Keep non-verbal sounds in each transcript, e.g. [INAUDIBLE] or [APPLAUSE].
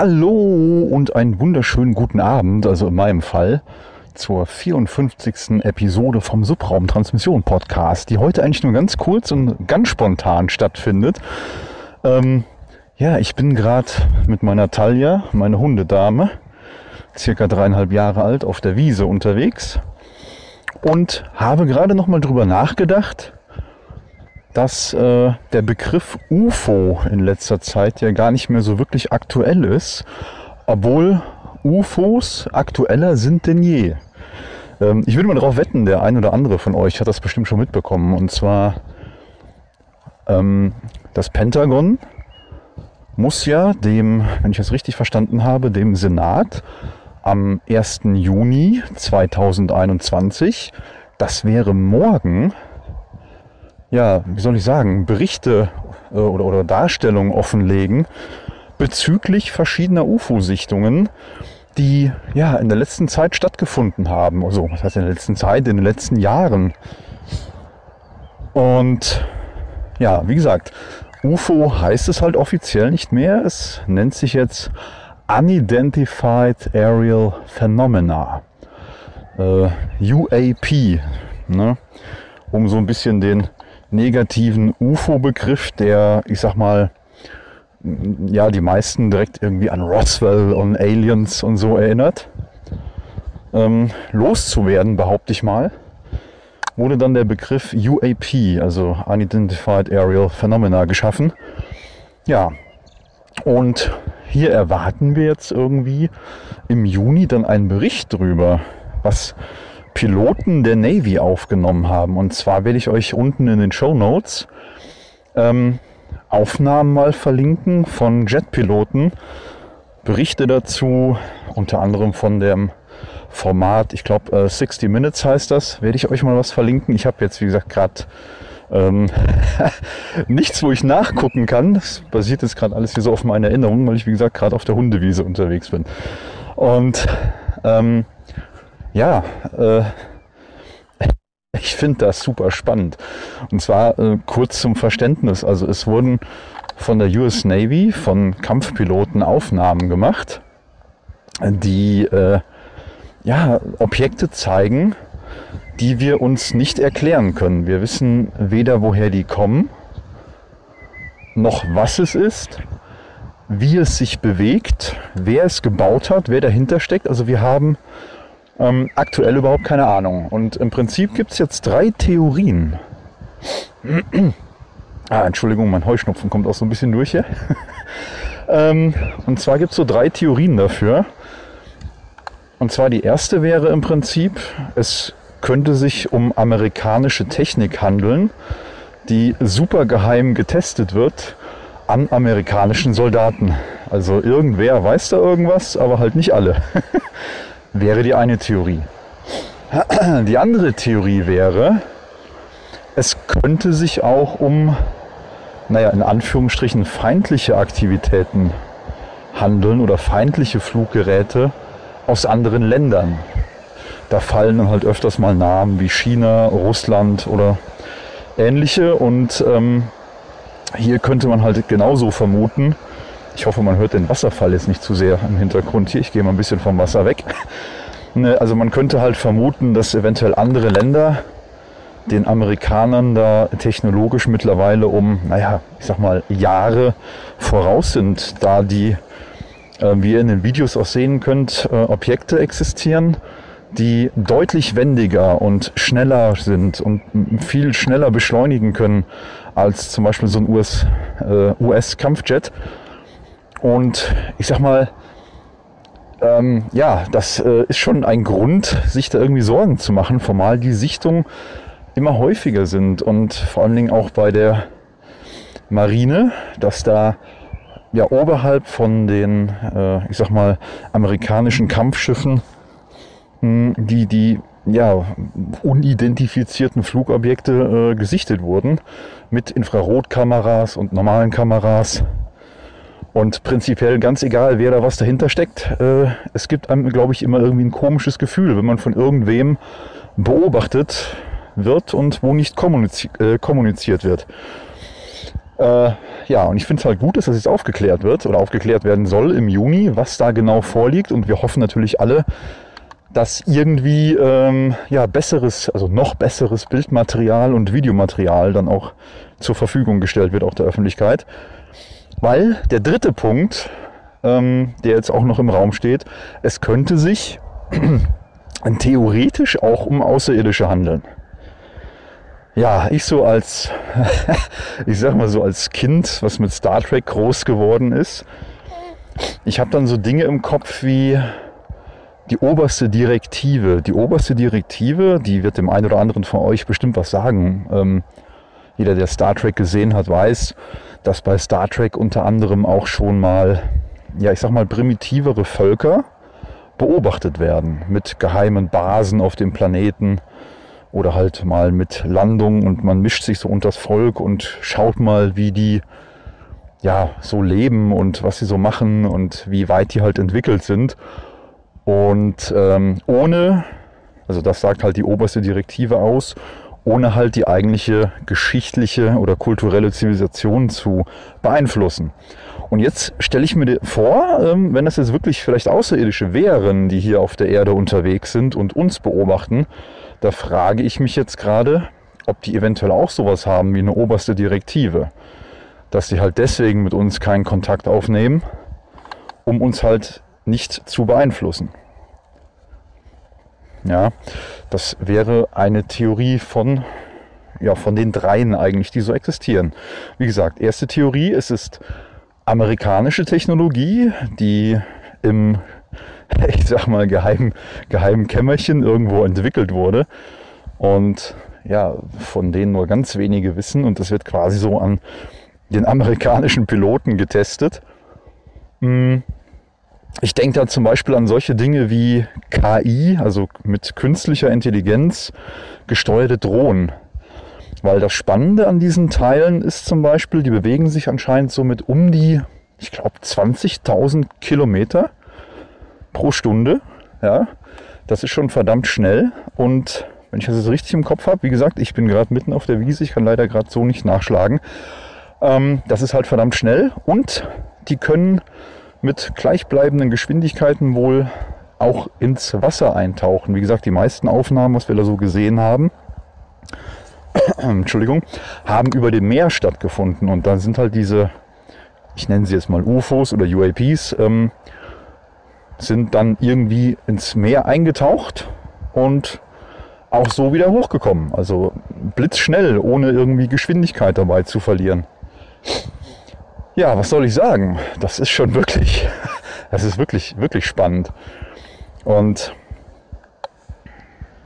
Hallo und einen wunderschönen guten Abend, also in meinem Fall, zur 54. Episode vom Subraum Transmission Podcast, die heute eigentlich nur ganz kurz und ganz spontan stattfindet. Ähm, ja, ich bin gerade mit meiner Talia, meine Hundedame, circa dreieinhalb Jahre alt, auf der Wiese unterwegs und habe gerade nochmal drüber nachgedacht, dass äh, der Begriff UFO in letzter Zeit ja gar nicht mehr so wirklich aktuell ist, obwohl UFOs aktueller sind denn je. Ähm, ich würde mal darauf wetten, der ein oder andere von euch hat das bestimmt schon mitbekommen. Und zwar ähm, das Pentagon muss ja dem, wenn ich das richtig verstanden habe, dem Senat am 1. Juni 2021, das wäre morgen, ja, wie soll ich sagen, Berichte äh, oder, oder Darstellungen offenlegen bezüglich verschiedener UFO-Sichtungen, die ja in der letzten Zeit stattgefunden haben. Also, was heißt in der letzten Zeit, in den letzten Jahren. Und ja, wie gesagt, UFO heißt es halt offiziell nicht mehr. Es nennt sich jetzt Unidentified Aerial Phenomena. Äh, UAP. Ne? Um so ein bisschen den negativen UFO-Begriff, der, ich sag mal, ja, die meisten direkt irgendwie an Roswell und Aliens und so erinnert, ähm, loszuwerden, behaupte ich mal, wurde dann der Begriff UAP, also Unidentified Aerial Phenomena, geschaffen. Ja, und hier erwarten wir jetzt irgendwie im Juni dann einen Bericht drüber, was Piloten der Navy aufgenommen haben. Und zwar werde ich euch unten in den Show Notes ähm, Aufnahmen mal verlinken von Jetpiloten, Berichte dazu, unter anderem von dem Format, ich glaube äh, 60 Minutes heißt das, werde ich euch mal was verlinken. Ich habe jetzt, wie gesagt, gerade ähm, [LAUGHS] nichts, wo ich nachgucken kann. Das basiert jetzt gerade alles hier so auf meinen Erinnerungen, weil ich, wie gesagt, gerade auf der Hundewiese unterwegs bin. Und ähm, ja, äh, ich finde das super spannend. Und zwar äh, kurz zum Verständnis. Also es wurden von der US Navy, von Kampfpiloten Aufnahmen gemacht, die äh, ja, Objekte zeigen, die wir uns nicht erklären können. Wir wissen weder, woher die kommen, noch was es ist, wie es sich bewegt, wer es gebaut hat, wer dahinter steckt. Also wir haben ähm, aktuell überhaupt keine Ahnung. Und im Prinzip gibt es jetzt drei Theorien. [CLEARS THROAT] ah, Entschuldigung, mein Heuschnupfen kommt auch so ein bisschen durch hier. [LAUGHS] ähm, und zwar gibt es so drei Theorien dafür. Und zwar die erste wäre im Prinzip, es könnte sich um amerikanische Technik handeln, die super geheim getestet wird an amerikanischen Soldaten. Also irgendwer weiß da irgendwas, aber halt nicht alle. [LAUGHS] wäre die eine Theorie. Die andere Theorie wäre, es könnte sich auch um, naja, in Anführungsstrichen feindliche Aktivitäten handeln oder feindliche Fluggeräte aus anderen Ländern. Da fallen dann halt öfters mal Namen wie China, Russland oder ähnliche. Und ähm, hier könnte man halt genauso vermuten, ich hoffe, man hört den Wasserfall jetzt nicht zu sehr im Hintergrund hier. Ich gehe mal ein bisschen vom Wasser weg. [LAUGHS] Ne, also man könnte halt vermuten, dass eventuell andere Länder den Amerikanern da technologisch mittlerweile um, naja, ich sag mal, Jahre voraus sind, da die, äh, wie ihr in den Videos auch sehen könnt, äh, Objekte existieren, die deutlich wendiger und schneller sind und viel schneller beschleunigen können als zum Beispiel so ein US-Kampfjet. Äh, US und ich sag mal, ähm, ja, das äh, ist schon ein Grund, sich da irgendwie Sorgen zu machen, formal die Sichtungen immer häufiger sind. Und vor allen Dingen auch bei der Marine, dass da ja oberhalb von den, äh, ich sag mal, amerikanischen Kampfschiffen, mh, hm, die die ja, unidentifizierten Flugobjekte äh, gesichtet wurden mit Infrarotkameras und normalen Kameras Und prinzipiell ganz egal, wer da was dahinter steckt, äh, es gibt einem, glaube ich, immer irgendwie ein komisches Gefühl, wenn man von irgendwem beobachtet wird und wo nicht kommunizi äh, kommuniziert wird. Äh, ja, und ich finde es halt gut, dass das jetzt aufgeklärt wird oder aufgeklärt werden soll im Juni, was da genau vorliegt. Und wir hoffen natürlich alle, dass irgendwie ähm, ja, besseres, also noch besseres Bildmaterial und Videomaterial dann auch zur Verfügung gestellt wird, auch der Öffentlichkeit. Weil der dritte Punkt, ähm, der jetzt auch noch im Raum steht, es könnte sich [CLEARS THROAT] theoretisch auch um Außerirdische handeln ja, ich so als, [LAUGHS] ich sag mal so als Kind, was mit Star Trek groß geworden ist, ich habe dann so Dinge im Kopf wie die oberste Direktive. Die oberste Direktive, die wird dem einen oder anderen von euch bestimmt was sagen. Ähm, jeder, der Star Trek gesehen hat, weiß, dass bei Star Trek unter anderem auch schon mal, ja, ich sag mal, primitivere Völker beobachtet werden mit geheimen Basen auf dem Planeten oder halt mal mit Landung und man mischt sich so unter das Volk und schaut mal, wie die ja so leben und was sie so machen und wie weit die halt entwickelt sind. Und ähm, ohne, also das sagt halt die oberste Direktive aus, ohne halt die eigentliche geschichtliche oder kulturelle Zivilisation zu beeinflussen. Und jetzt stelle ich mir vor, ähm, wenn das jetzt wirklich vielleicht Außerirdische wären, die hier auf der Erde unterwegs sind und uns beobachten, da frage ich mich jetzt gerade, ob die eventuell auch sowas haben wie eine oberste Direktive. Dass sie halt deswegen mit uns keinen Kontakt aufnehmen, um uns halt nicht zu beeinflussen. Ja, das wäre eine Theorie von, ja, von den dreien eigentlich, die so existieren. Wie gesagt, erste Theorie, es ist amerikanische Technologie, die im [LAUGHS] ich sag mal, geheimen, geheimen Kämmerchen irgendwo entwickelt wurde. Und ja, von denen nur ganz wenige wissen. Und das wird quasi so an den amerikanischen Piloten getestet. Hm. Ich denke da zum Beispiel an solche Dinge wie KI, also mit künstlicher Intelligenz gesteuerte Drohnen. Weil das Spannende an diesen Teilen ist zum Beispiel, die bewegen sich anscheinend so mit um die, ich glaube, 20.000 Kilometer pro Stunde. Ja, das ist schon verdammt schnell. Und wenn ich das jetzt richtig im Kopf habe, wie gesagt, ich bin gerade mitten auf der Wiese, ich kann leider gerade so nicht nachschlagen. Ähm, das ist halt verdammt schnell und die können mit gleichbleibenden Geschwindigkeiten wohl auch ins Wasser eintauchen. Wie gesagt, die meisten Aufnahmen, was wir da so gesehen haben, [CLEARS THROAT] Entschuldigung, haben über dem Meer stattgefunden. Und dann sind halt diese, ich nenne sie jetzt mal UFOs oder UAPs, ähm, sind dann irgendwie ins Meer eingetaucht und auch so wieder hochgekommen. Also blitzschnell, ohne irgendwie Geschwindigkeit dabei zu verlieren. Ja, was soll ich sagen? Das ist schon wirklich, [LAUGHS] das ist wirklich, wirklich spannend. Und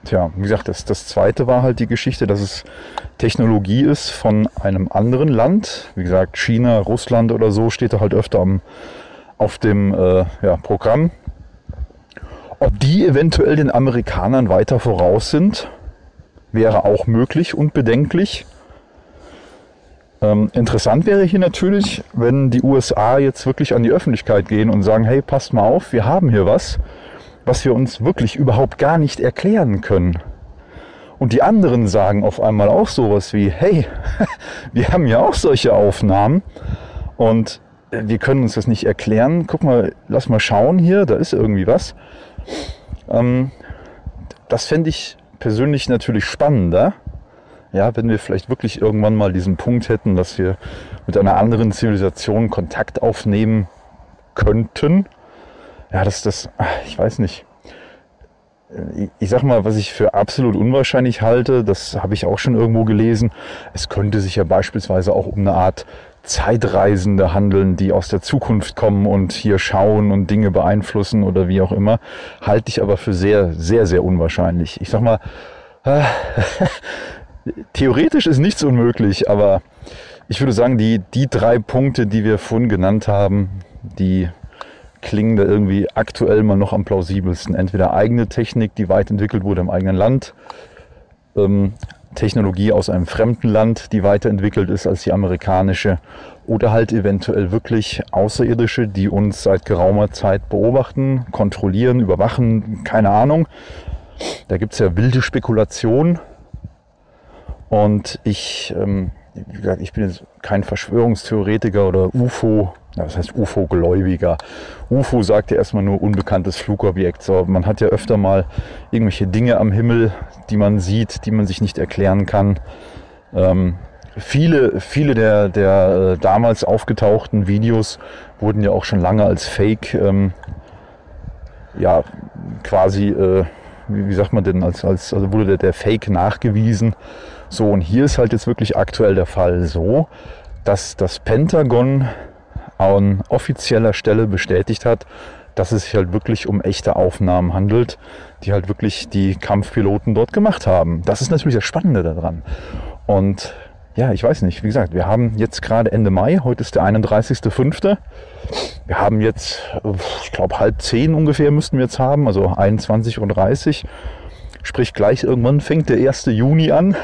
tja, wie gesagt, das, das zweite war halt die Geschichte, dass es Technologie ist von einem anderen Land. Wie gesagt, China, Russland oder so steht da halt öfter am, auf dem äh, ja, Programm. Ob die eventuell den Amerikanern weiter voraus sind, wäre auch möglich und bedenklich. Ähm, interessant wäre hier natürlich, wenn die USA jetzt wirklich an die Öffentlichkeit gehen und sagen, hey, passt mal auf, wir haben hier was, was wir uns wirklich überhaupt gar nicht erklären können. Und die anderen sagen auf einmal auch sowas wie, hey, [LAUGHS] wir haben ja auch solche Aufnahmen und wir können uns das nicht erklären. Guck mal, lass mal schauen hier, da ist irgendwie was. Ähm, das fände ich persönlich natürlich spannender. Ja, wenn wir vielleicht wirklich irgendwann mal diesen Punkt hätten, dass wir mit einer anderen Zivilisation Kontakt aufnehmen könnten. Ja, das, das, ich weiß nicht. Ich sag mal, was ich für absolut unwahrscheinlich halte, das habe ich auch schon irgendwo gelesen. Es könnte sich ja beispielsweise auch um eine Art Zeitreisende handeln, die aus der Zukunft kommen und hier schauen und Dinge beeinflussen oder wie auch immer, halte ich aber für sehr, sehr, sehr unwahrscheinlich. Ich sag mal, äh, [LAUGHS] theoretisch ist nichts unmöglich, aber ich würde sagen, die, die drei Punkte, die wir vorhin genannt haben, die klingen da irgendwie aktuell mal noch am plausibelsten. Entweder eigene Technik, die weit entwickelt wurde im eigenen Land, ähm, Technologie aus einem fremden Land, die weiterentwickelt ist als die amerikanische oder halt eventuell wirklich Außerirdische, die uns seit geraumer Zeit beobachten, kontrollieren, überwachen, keine Ahnung. Da gibt es ja wilde Spekulationen und ich, ähm, wie gesagt, ich bin jetzt kein Verschwörungstheoretiker oder UFO, das heißt UFO-Gläubiger. UFO sagt ja erstmal nur unbekanntes Flugobjekt. So, man hat ja öfter mal irgendwelche Dinge am Himmel, die man sieht, die man sich nicht erklären kann. Ähm, viele, viele der, der äh, damals aufgetauchten Videos wurden ja auch schon lange als Fake, ähm, ja, quasi, äh, wie, wie, sagt man denn, als, als also wurde der, der Fake nachgewiesen. So, und hier ist halt jetzt wirklich aktuell der Fall so, dass das Pentagon an offizieller Stelle bestätigt hat, dass es sich halt wirklich um echte Aufnahmen handelt, die halt wirklich die Kampfpiloten dort gemacht haben. Das ist natürlich das Spannende daran. Und ja, ich weiß nicht, wie gesagt, wir haben jetzt gerade Ende Mai, heute ist der 31.05. Wir haben jetzt, ich glaube, halb zehn ungefähr müssten wir jetzt haben, also 21.30 Uhr. Sprich, gleich irgendwann fängt der 1. Juni an.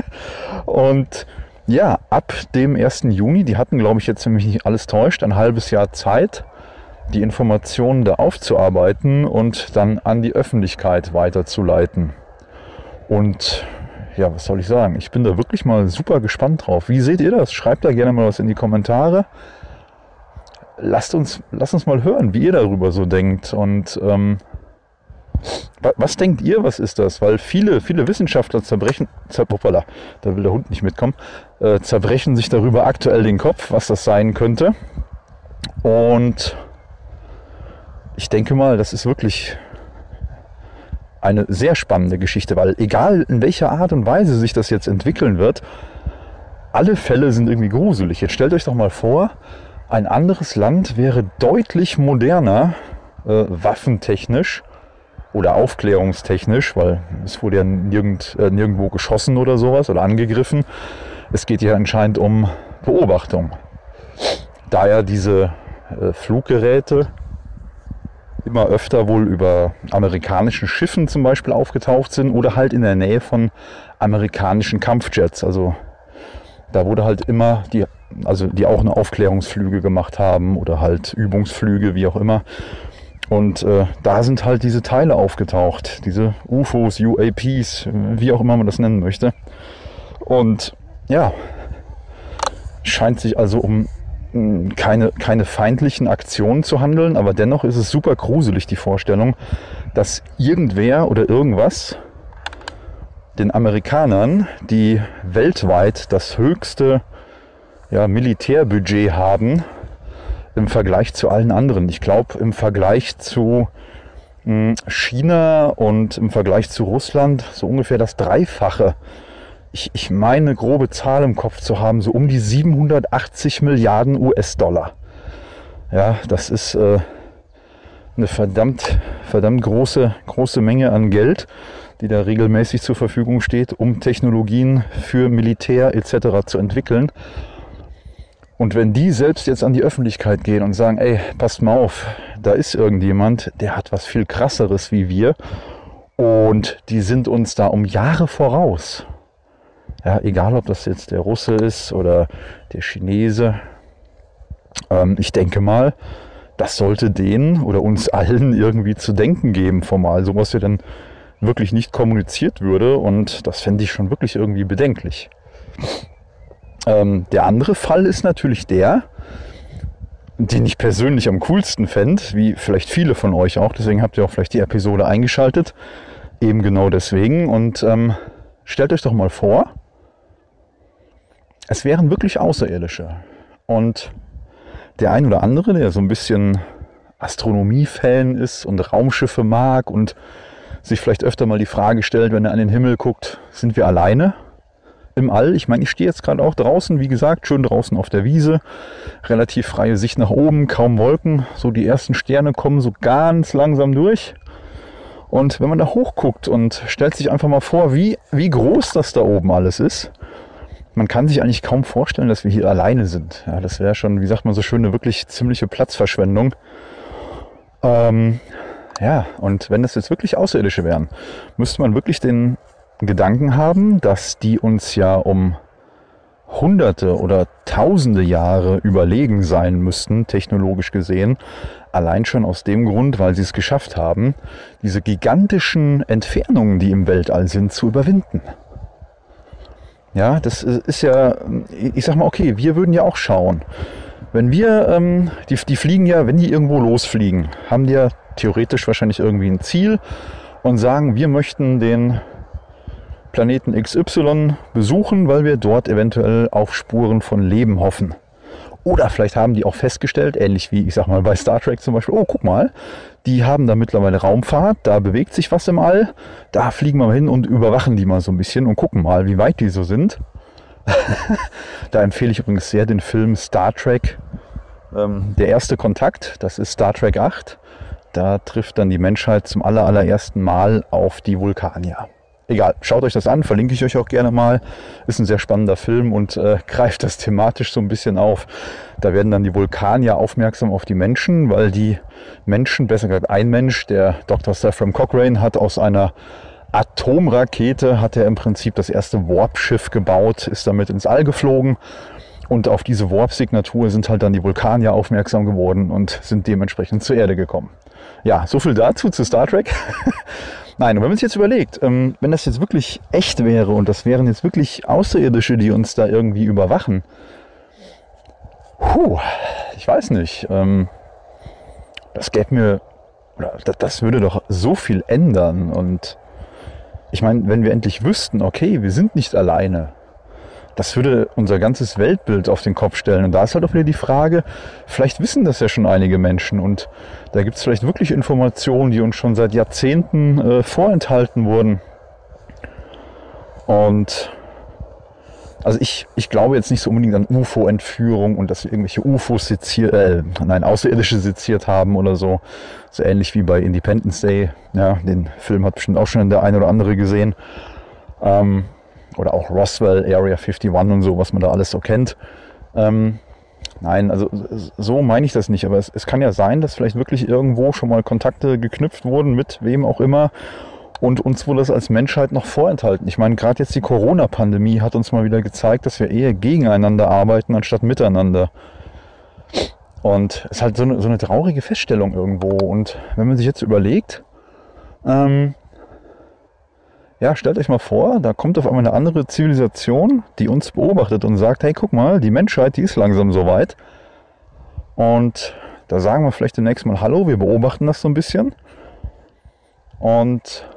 [LAUGHS] Und ja, ab dem 1. Juni, die hatten, glaube ich, jetzt, wenn mich nicht alles täuscht, ein halbes Jahr Zeit, die Informationen da aufzuarbeiten und dann an die Öffentlichkeit weiterzuleiten. Und ja, was soll ich sagen? Ich bin da wirklich mal super gespannt drauf. Wie seht ihr das? Schreibt da gerne mal was in die Kommentare. Lasst uns, lasst uns mal hören, wie ihr darüber so denkt. Und ähm, was denkt ihr, was ist das? Weil viele, viele Wissenschaftler zerbrechen, zer, da will der Hund nicht mitkommen, äh, zerbrechen sich darüber aktuell den Kopf, was das sein könnte. Und ich denke mal, das ist wirklich eine sehr spannende Geschichte, weil egal in welcher Art und Weise sich das jetzt entwickeln wird, alle Fälle sind irgendwie gruselig. Jetzt stellt euch doch mal vor, ein anderes Land wäre deutlich moderner, äh, waffentechnisch oder aufklärungstechnisch, weil es wurde ja nirgend, äh, nirgendwo geschossen oder sowas oder angegriffen. Es geht ja anscheinend um Beobachtung. Da ja diese äh, Fluggeräte immer öfter wohl über amerikanischen Schiffen zum Beispiel aufgetaucht sind oder halt in der Nähe von amerikanischen Kampfjets. Also da wurde halt immer die, also die auch eine Aufklärungsflüge gemacht haben oder halt Übungsflüge, wie auch immer. Und äh, da sind halt diese Teile aufgetaucht, diese UFOs, UAPs, wie auch immer man das nennen möchte. Und ja, scheint sich also um keine, keine feindlichen Aktionen zu handeln, aber dennoch ist es super gruselig, die Vorstellung, dass irgendwer oder irgendwas den Amerikanern, die weltweit das höchste ja, Militärbudget haben, im Vergleich zu allen anderen. Ich glaube, im Vergleich zu hm, China und im Vergleich zu Russland so ungefähr das Dreifache ich, ich meine grobe Zahl im Kopf zu haben, so um die 780 Milliarden US-Dollar. Ja, das ist äh, eine verdammt, verdammt große, große Menge an Geld, die da regelmäßig zur Verfügung steht, um Technologien für Militär etc. zu entwickeln. Und wenn die selbst jetzt an die Öffentlichkeit gehen und sagen, ey, passt mal auf, da ist irgendjemand, der hat was viel krasseres wie wir und die sind uns da um Jahre voraus. Ja, egal, ob das jetzt der Russe ist oder der Chinese. Ähm, ich denke mal, das sollte denen oder uns allen irgendwie zu denken geben, formal. So was ja dann wirklich nicht kommuniziert würde. Und das fände ich schon wirklich irgendwie bedenklich. Ähm, der andere Fall ist natürlich der, den ich persönlich am coolsten fände, wie vielleicht viele von euch auch. Deswegen habt ihr auch vielleicht die Episode eingeschaltet. Eben genau deswegen. Und ähm, stellt euch doch mal vor, es wären wirklich Außerirdische. Und der ein oder andere, der so ein bisschen Astronomie-Fan ist und Raumschiffe mag und sich vielleicht öfter mal die Frage stellt, wenn er an den Himmel guckt, sind wir alleine im All? Ich meine, ich stehe jetzt gerade auch draußen, wie gesagt, schön draußen auf der Wiese, relativ freie Sicht nach oben, kaum Wolken, so die ersten Sterne kommen so ganz langsam durch. Und wenn man da hochguckt und stellt sich einfach mal vor, wie, wie groß das da oben alles ist, man kann sich eigentlich kaum vorstellen, dass wir hier alleine sind. Ja, das wäre schon, wie sagt man so schön, eine wirklich ziemliche Platzverschwendung. Ähm, ja, und wenn das jetzt wirklich Außerirdische wären, müsste man wirklich den Gedanken haben, dass die uns ja um hunderte oder tausende Jahre überlegen sein müssten, technologisch gesehen. Allein schon aus dem Grund, weil sie es geschafft haben, diese gigantischen Entfernungen, die im Weltall sind, zu überwinden. Ja, das ist ja, ich sag mal, okay, wir würden ja auch schauen. Wenn wir, ähm, die, die fliegen ja, wenn die irgendwo losfliegen, haben die ja theoretisch wahrscheinlich irgendwie ein Ziel und sagen, wir möchten den Planeten XY besuchen, weil wir dort eventuell auf Spuren von Leben hoffen. Oder vielleicht haben die auch festgestellt, ähnlich wie ich sag mal bei Star Trek zum Beispiel, oh guck mal, die haben da mittlerweile Raumfahrt, da bewegt sich was im All, da fliegen wir mal hin und überwachen die mal so ein bisschen und gucken mal, wie weit die so sind. [LAUGHS] da empfehle ich übrigens sehr den Film Star Trek, ähm, der erste Kontakt, das ist Star Trek 8. Da trifft dann die Menschheit zum allerersten Mal auf die Vulkanier egal, schaut euch das an, verlinke ich euch auch gerne mal. Ist ein sehr spannender Film und äh, [LAUGHS] greift das thematisch so ein bisschen auf. Da werden dann die Vulkanier aufmerksam auf die Menschen, weil die Menschen, besser gesagt ein Mensch, der Dr. Saffron Cochrane, hat aus einer Atomrakete, hat er im Prinzip das erste Warp-Schiff gebaut, ist damit ins All geflogen. Und auf diese Warp-Signatur sind halt dann die Vulkanier aufmerksam geworden und sind dementsprechend zur Erde gekommen. Ja, so viel dazu zu Star Trek. [LAUGHS] Nein, und wenn man sich jetzt überlegt, ähm, wenn das jetzt wirklich echt wäre und das wären jetzt wirklich Außerirdische, die uns da irgendwie überwachen, puh, ich weiß nicht, ähm, das gäbe mir, das, das würde doch so viel ändern und ich meine, wenn wir endlich wüssten, okay, wir sind nicht alleine, das würde unser ganzes Weltbild auf den Kopf stellen. Und da ist halt auch wieder die Frage, vielleicht wissen das ja schon einige Menschen und da gibt es vielleicht wirklich Informationen, die uns schon seit Jahrzehnten äh, vorenthalten wurden. Und also ich, ich glaube jetzt nicht so unbedingt an UFO-Entführung und dass wir irgendwelche UFOs seziert, äh, nein, Außerirdische seziert haben oder so. So ähnlich wie bei Independence Day. Ja, den Film hat bestimmt auch schon der eine oder andere gesehen. Ähm, oder auch Roswell, Area 51 und so, was man da alles so kennt. Ähm, nein, also so meine ich das nicht, aber es, es kann ja sein, dass vielleicht wirklich irgendwo schon mal Kontakte geknüpft wurden mit wem auch immer und uns wurde das als Menschheit noch vorenthalten. Ich meine, gerade jetzt die Corona-Pandemie hat uns mal wieder gezeigt, dass wir eher gegeneinander arbeiten anstatt miteinander. Und es ist halt so eine, so eine traurige Feststellung irgendwo. Und wenn man sich jetzt überlegt, ähm, ja, stellt euch mal vor, da kommt auf einmal eine andere Zivilisation, die uns beobachtet und sagt, hey, guck mal, die Menschheit, die ist langsam so weit. Und da sagen wir vielleicht demnächst mal Hallo, wir beobachten das so ein bisschen. Und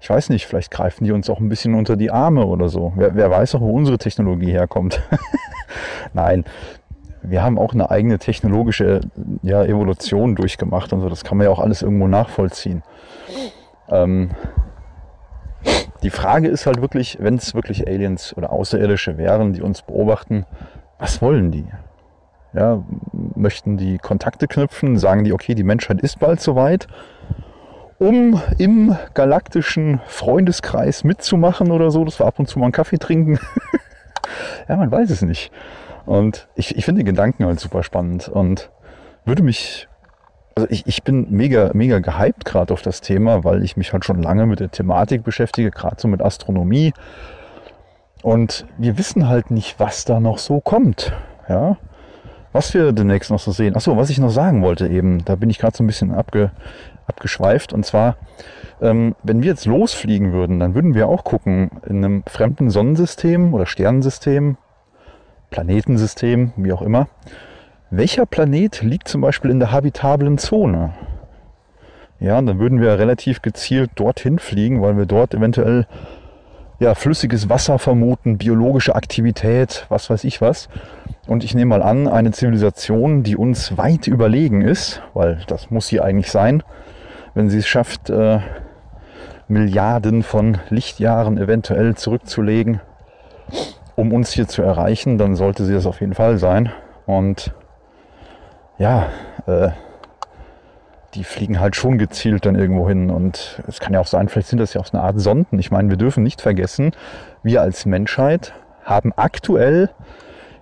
ich weiß nicht, vielleicht greifen die uns auch ein bisschen unter die Arme oder so. Wer, wer weiß auch, wo unsere Technologie herkommt. [LAUGHS] Nein, wir haben auch eine eigene technologische ja, Evolution durchgemacht und so. Das kann man ja auch alles irgendwo nachvollziehen. Ähm, die Frage ist halt wirklich, wenn es wirklich Aliens oder Außerirdische wären, die uns beobachten, was wollen die? Ja, möchten die Kontakte knüpfen? Sagen die, okay, die Menschheit ist bald soweit, um im galaktischen Freundeskreis mitzumachen oder so, dass wir ab und zu mal einen Kaffee trinken? [LAUGHS] ja, man weiß es nicht. Und ich, ich finde den Gedanken halt super spannend und würde mich also ich, ich bin mega, mega gehypt gerade auf das Thema, weil ich mich halt schon lange mit der Thematik beschäftige, gerade so mit Astronomie. Und wir wissen halt nicht, was da noch so kommt. Ja, was wir demnächst noch so sehen. Achso, was ich noch sagen wollte eben, da bin ich gerade so ein bisschen abge, abgeschweift. Und zwar, ähm, wenn wir jetzt losfliegen würden, dann würden wir auch gucken, in einem fremden Sonnensystem oder Sternensystem, Planetensystem, wie auch immer, welcher Planet liegt zum Beispiel in der habitablen Zone? Ja, und dann würden wir relativ gezielt dorthin fliegen, weil wir dort eventuell ja, flüssiges Wasser vermuten, biologische Aktivität, was weiß ich was. Und ich nehme mal an, eine Zivilisation, die uns weit überlegen ist, weil das muss sie eigentlich sein, wenn sie es schafft, äh, Milliarden von Lichtjahren eventuell zurückzulegen, um uns hier zu erreichen, dann sollte sie das auf jeden Fall sein. Und ja, äh, die fliegen halt schon gezielt dann irgendwo hin. Und es kann ja auch sein, vielleicht sind das ja auch so eine Art Sonden. Ich meine, wir dürfen nicht vergessen, wir als Menschheit haben aktuell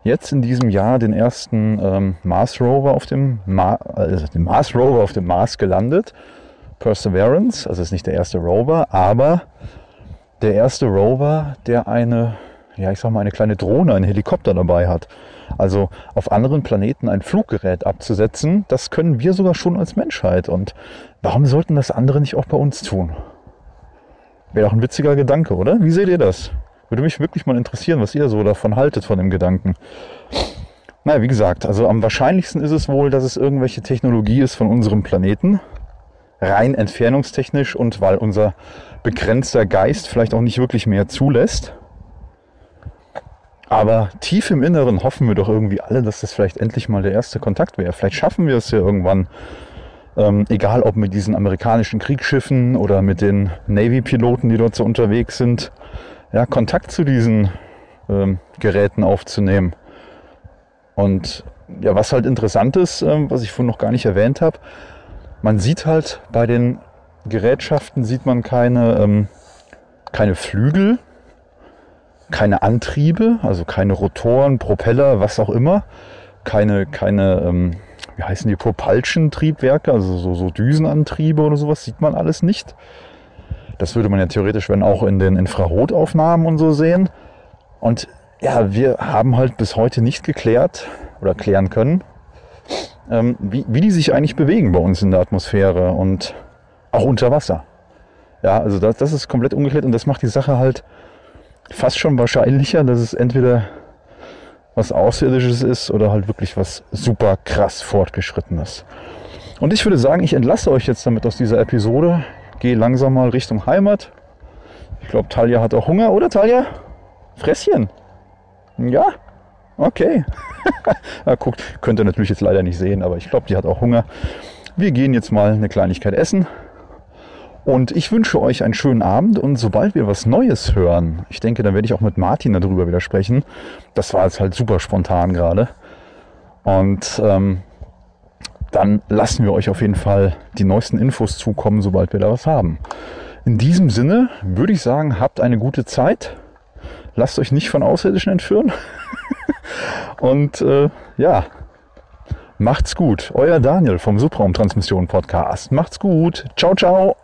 jetzt in diesem Jahr den ersten ähm, Mars Rover auf dem Ma also den Mars Rover auf dem Mars gelandet. Perseverance, also ist nicht der erste Rover, aber der erste Rover, der eine, ja, ich sag mal, eine kleine Drohne, einen Helikopter dabei hat. Also auf anderen Planeten ein Fluggerät abzusetzen, das können wir sogar schon als Menschheit. Und warum sollten das andere nicht auch bei uns tun? Wäre doch ein witziger Gedanke, oder? Wie seht ihr das? Würde mich wirklich mal interessieren, was ihr so davon haltet, von dem Gedanken. Naja, wie gesagt, also am wahrscheinlichsten ist es wohl, dass es irgendwelche Technologie ist von unserem Planeten. Rein entfernungstechnisch und weil unser begrenzter Geist vielleicht auch nicht wirklich mehr zulässt. Aber tief im Inneren hoffen wir doch irgendwie alle, dass das vielleicht endlich mal der erste Kontakt wäre. Vielleicht schaffen wir es ja irgendwann, ähm, egal ob mit diesen amerikanischen Kriegsschiffen oder mit den Navy-Piloten, die dort so unterwegs sind, ja, Kontakt zu diesen ähm, Geräten aufzunehmen. Und ja, was halt interessant ist, ähm, was ich vorhin noch gar nicht erwähnt habe, man sieht halt bei den Gerätschaften sieht man keine, ähm, keine Flügel, keine Antriebe, also keine Rotoren, Propeller, was auch immer, keine, keine ähm, wie heißen die, Propulsion-Triebwerke, also so, so Düsenantriebe oder sowas, sieht man alles nicht. Das würde man ja theoretisch, wenn auch in den Infrarotaufnahmen und so sehen. Und ja, wir haben halt bis heute nicht geklärt oder klären können, ähm, wie, wie die sich eigentlich bewegen bei uns in der Atmosphäre und auch unter Wasser. Ja, also das, das ist komplett ungeklärt und das macht die Sache halt fast schon wahrscheinlicher, dass es entweder was Außerirdisches ist oder halt wirklich was super krass fortgeschrittenes. Und ich würde sagen, ich entlasse euch jetzt damit aus dieser Episode. Gehe langsam mal Richtung Heimat. Ich glaube, Talia hat auch Hunger, oder Talia? Fresschen. Ja? Okay. [LAUGHS] ja, guckt, könnt ihr natürlich jetzt leider nicht sehen, aber ich glaube, die hat auch Hunger. Wir gehen jetzt mal eine Kleinigkeit essen. Und ich wünsche euch einen schönen Abend und sobald wir was Neues hören, ich denke, dann werde ich auch mit Martin darüber wieder sprechen. Das war jetzt halt super spontan gerade. Und ähm, dann lassen wir euch auf jeden Fall die neuesten Infos zukommen, sobald wir da was haben. In diesem Sinne würde ich sagen, habt eine gute Zeit. Lasst euch nicht von Außerirdischen entführen. [LAUGHS] und äh, ja, macht's gut. Euer Daniel vom Subraumtransmission Podcast. Macht's gut. Ciao, ciao.